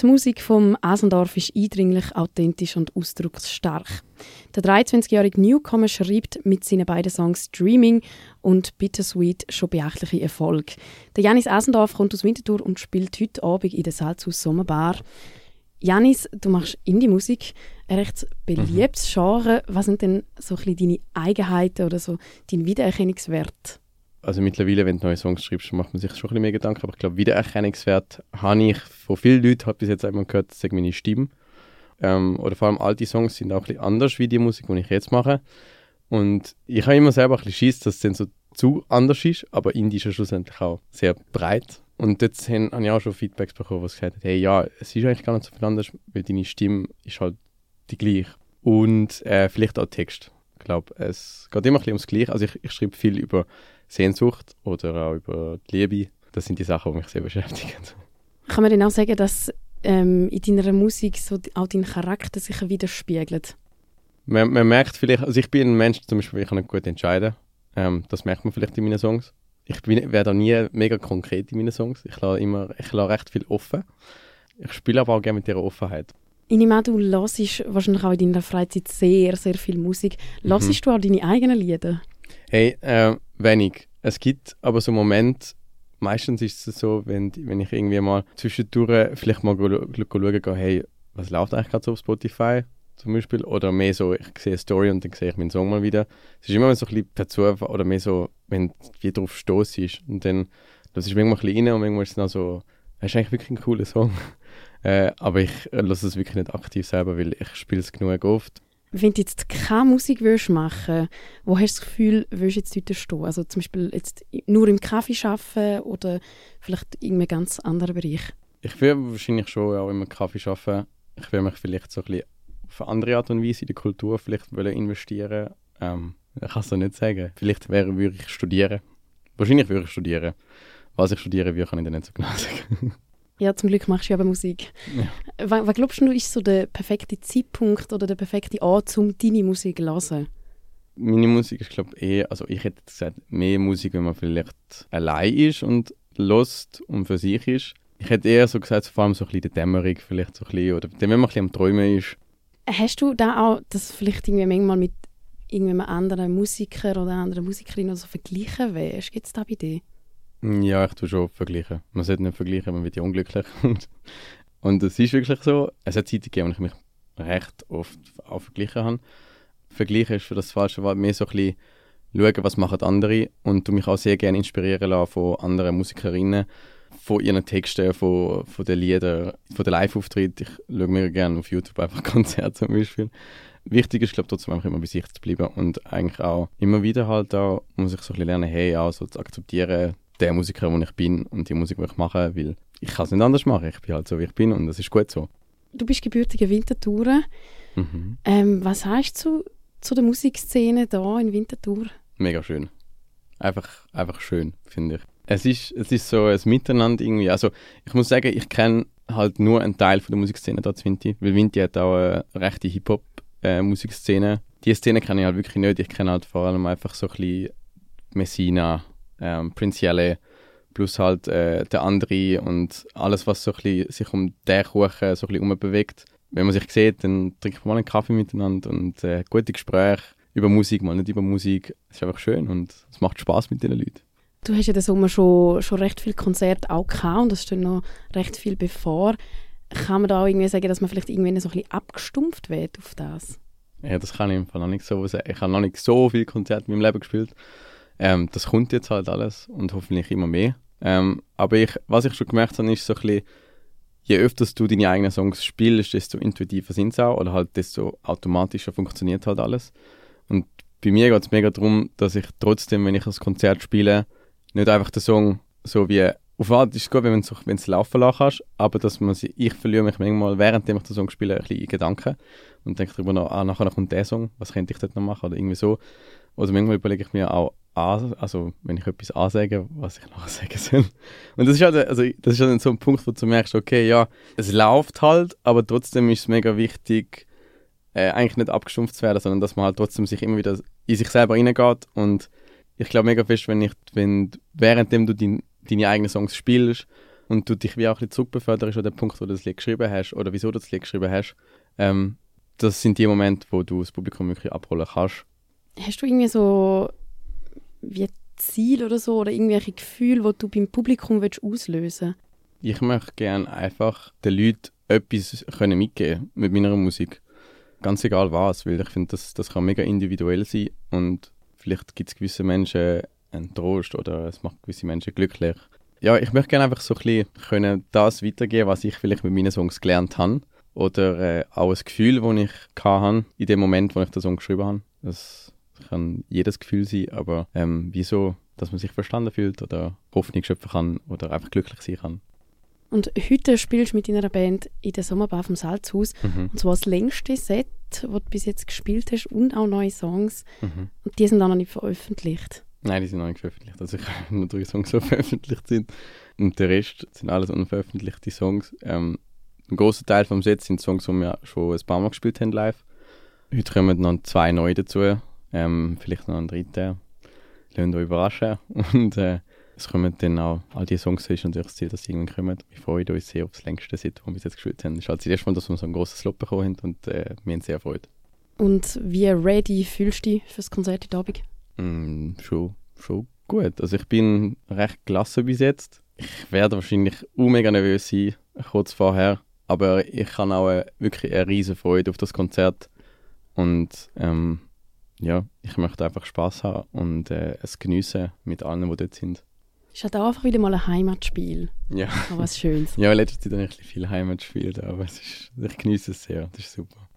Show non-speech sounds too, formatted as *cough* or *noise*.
Die Musik vom Asendorf ist eindringlich, authentisch und ausdrucksstark. Der 23-jährige Newcomer schreibt mit seinen beiden Songs Dreaming und Bittersweet schon beachtliche Erfolg. Der Janis Asendorf kommt aus Winterthur und spielt heute Abend in der Salzhaus Sommerbar. Janis, du machst Indie-Musik, ein recht beliebtes mhm. Genre. Was sind denn so ein bisschen deine Eigenheiten oder so dein Wiedererkennungswert? Also mittlerweile, wenn du neue Songs schreibst, macht man sich schon ein bisschen mehr Gedanken. Aber ich glaube, Wiedererkennungswert habe ich von vielen Leuten, habe bis jetzt einmal gehört, sagen meine Stimme. Ähm, oder vor allem alte Songs sind auch ein bisschen anders wie die Musik, die ich jetzt mache. Und ich habe immer selber ein bisschen Schiss, dass es dann so zu anders ist, aber Indie ist ja schlussendlich auch sehr breit. Und jetzt habe ich auch schon Feedbacks bekommen, was gesagt hat, hey, ja, es ist eigentlich gar nicht so viel anders, weil deine Stimme ist halt die gleiche. Und äh, vielleicht auch Text. Ich glaube, es geht immer ein bisschen ums Gleiche. Also ich, ich schreibe viel über Sehnsucht oder auch über die Liebe. Das sind die Sachen, die mich sehr beschäftigen. Kann man denn auch sagen, dass ähm, in deiner Musik so auch dein Charakter sich widerspiegelt? Man, man, merkt vielleicht, also ich bin ein Mensch, zum Beispiel, ich kann nicht gut entscheiden. Ähm, das merkt man vielleicht in meinen Songs. Ich werde nie mega konkret in meinen Songs. Ich lasse immer, ich lasse recht viel offen. Ich spiele aber auch gerne mit dieser Offenheit. Ich nehme an, du hörst wahrscheinlich auch in deiner Freizeit sehr, sehr viel Musik. Hörst mhm. du auch deine eigenen Lieder? Hey, äh, wenig. Es gibt aber so Momente, meistens ist es so, wenn, wenn ich irgendwie mal zwischendurch vielleicht mal schauen gehe, hey, was läuft eigentlich gerade so auf Spotify zum Beispiel? Oder mehr so, ich sehe eine Story und dann sehe ich meinen Song mal wieder. Es ist immer so ein bisschen dazu, oder mehr so, wenn wie drauf stoß ist. Und dann, das ist manchmal ein bisschen rein und manchmal ist es dann so, das ist eigentlich wirklich ein cooler Song. *laughs* äh, aber ich lasse es wirklich nicht aktiv selber, weil ich spiele es genug oft wenn du jetzt keine Musik willst machen wo hast du das Gefühl, willst du jetzt dort stehen? Also zum Beispiel jetzt nur im Kaffee arbeiten oder vielleicht in einem ganz anderen Bereich? Ich würde wahrscheinlich schon auch im Kaffee arbeiten. Ich würde mich vielleicht so ein bisschen auf eine andere Art und Weise in die Kultur vielleicht investieren ähm, Ich kann es nicht sagen. Vielleicht wäre, würde ich studieren. Wahrscheinlich würde ich studieren. Was ich studieren würde, kann ich dir nicht so genau *laughs* sagen. Ja, zum Glück machst du aber Musik. Ja. Was, was glaubst du, ist so der perfekte Zeitpunkt oder der perfekte Ort, um deine Musik zu hören? Meine Musik ist, glaube ich, eher, also ich hätte gesagt, mehr Musik, wenn man vielleicht allein ist und lost und für sich ist. Ich hätte eher so gesagt, vor allem so ein bisschen die Dämmerung vielleicht so ein bisschen, oder wenn man ein bisschen am Träumen ist. Hast du da auch das vielleicht irgendwie manchmal mit irgendeinem anderen Musiker oder anderen Musikerin so vergleichen willst? Gibt es da bei dir? Ja, ich tue schon vergleichen. Man sollte nicht vergleichen, man wird ja unglücklich. *laughs* und es ist wirklich so. Es hat Zeiten gegeben, wo ich mich recht oft auch verglichen habe. Vergleichen ist für das falsche Wort mehr so ein bisschen schauen, was machen andere und du mich auch sehr gerne inspirieren lassen von anderen Musikerinnen, von ihren Texten, von, von den Liedern, von den Live-Auftritten. Ich schaue mir gerne auf YouTube einfach *laughs* Konzerte zum Beispiel. Wichtig ist, glaube ich, trotzdem einfach immer bei sich zu bleiben und eigentlich auch immer wieder halt auch, muss ich so ein bisschen lernen, hey, auch so zu akzeptieren, der Musiker, der ich bin und die Musik, die ich mache, weil ich kann es nicht anders machen. Ich bin halt so, wie ich bin und das ist gut so. Du bist gebürtiger Winterthur. Mhm. Ähm, was sagst du zu, zu der Musikszene da in Winterthur? Mega schön. Einfach, einfach schön, finde ich. Es ist, es ist so ein Miteinander irgendwie. Also ich muss sagen, ich kenne halt nur einen Teil von der Musikszene da zu Vinti, weil Vinti hat auch eine rechte Hip-Hop-Musikszene. Äh, die Szene kenne ich halt wirklich nicht. Ich kenne halt vor allem einfach so ein bisschen Messina, ähm, Prince Jelle plus halt äh, der andere und alles, was so ein bisschen sich um den Kuchen so ein bisschen bewegt. Wenn man sich sieht, dann trinkt man mal einen Kaffee miteinander und äh, gute Gespräche über Musik, mal nicht über Musik. Es ist einfach schön und es macht Spaß mit den Leuten. Du hast ja den Sommer schon, schon recht viele Konzerte auch gehabt und es steht noch recht viel bevor. Kann man da auch irgendwie sagen, dass man vielleicht irgendwann so ein bisschen abgestumpft wird auf das? Ja, das kann ich im Fall noch nicht so sagen. Ich habe noch nicht so viele Konzerte in meinem Leben gespielt. Ähm, das kommt jetzt halt alles und hoffentlich immer mehr. Ähm, aber ich, was ich schon gemerkt habe, ist so ein bisschen, je öfter du deine eigenen Songs spielst, desto intuitiver sind sie auch oder halt desto automatischer funktioniert halt alles. Und bei mir geht es mega darum, dass ich trotzdem, wenn ich das Konzert spiele, nicht einfach den Song so wie auf Art ist es gut, wenn du es laufen lassen kannst, aber dass man sie, ich verliere mich manchmal, während ich den Song spiele, ein bisschen in Gedanken und denke darüber nach, ah, nachher kommt der Song, was könnte ich dort noch machen oder irgendwie so. Oder manchmal überlege ich mir auch, also wenn ich etwas ansage, was ich *laughs* nachher sagen soll. Und das ist halt, also das ist halt so ein Punkt, wo du merkst, okay, ja, es läuft halt, aber trotzdem ist es mega wichtig, äh, eigentlich nicht abgestumpft zu werden, sondern dass man halt trotzdem sich immer wieder in sich selber reingeht und ich glaube mega fest, wenn ich, wenn währenddem du dein, deine eigenen Songs spielst und du dich wie auch ein bisschen zurückbeförderst an den Punkt, wo du das Lied geschrieben hast oder wieso du das Lied geschrieben hast, ähm, das sind die Momente, wo du das Publikum wirklich abholen kannst. Hast du irgendwie so wie Ziel oder so oder irgendwelche Gefühle, die du beim Publikum willst auslösen Ich möchte gerne einfach den Leuten etwas können mitgeben mit meiner Musik. Ganz egal was, weil ich finde, das, das kann mega individuell sein und vielleicht gibt es gewisse Menschen einen Trost oder es macht gewisse Menschen glücklich. Ja, ich möchte gerne einfach so ein bisschen können das weitergeben, was ich vielleicht mit meinen Songs gelernt habe oder äh, auch ein Gefühl, das ich hatte in dem Moment, wo ich den Song geschrieben habe. Das kann jedes Gefühl sein, aber ähm, wieso, dass man sich verstanden fühlt oder Hoffnung schöpfen kann oder einfach glücklich sein kann. Und heute spielst du mit deiner Band in der Sommerbar vom Salzhaus. Mhm. Und zwar das längste Set, das du bis jetzt gespielt hast und auch neue Songs. Mhm. Und die sind auch noch nicht veröffentlicht. Nein, die sind noch nicht veröffentlicht. Also ich habe *laughs* nur drei Songs, die veröffentlicht sind. Und der Rest sind alles unveröffentlichte Songs. Ähm, ein großer Teil vom Set sind Songs, die wir schon ein paar Mal gespielt haben live. Heute kommen noch zwei neue dazu. Ähm, vielleicht noch ein dritter. Lasst euch überraschen. *laughs* Und äh, es kommen dann auch all die Songs, ist natürlich das Ziel, dass sie irgendwann kommen. Wir freuen uns sehr auf das längste Set, das wir bis jetzt gespielt haben. Es ist halt das erste Mal, dass wir so ein grosses Slot bekommen haben und äh, wir haben sehr Freude. Und wie ready fühlst du dich für das Konzert heute Abend? Mm, schon, schon gut. Also ich bin recht gelassen bis jetzt. Ich werde wahrscheinlich auch mega nervös sein, kurz vorher. Aber ich habe auch eine, wirklich eine riesige Freude auf das Konzert. Und ähm, ja, ich möchte einfach Spaß haben und äh, es geniessen mit allen, die dort sind. Ist halt auch einfach wieder mal ein Heimatspiel. Ja. Aber was Schönes. *laughs* ja, in letzter Zeit habe ich viel Heimatspiel, aber es ist, ich genieße es sehr. Das ist super.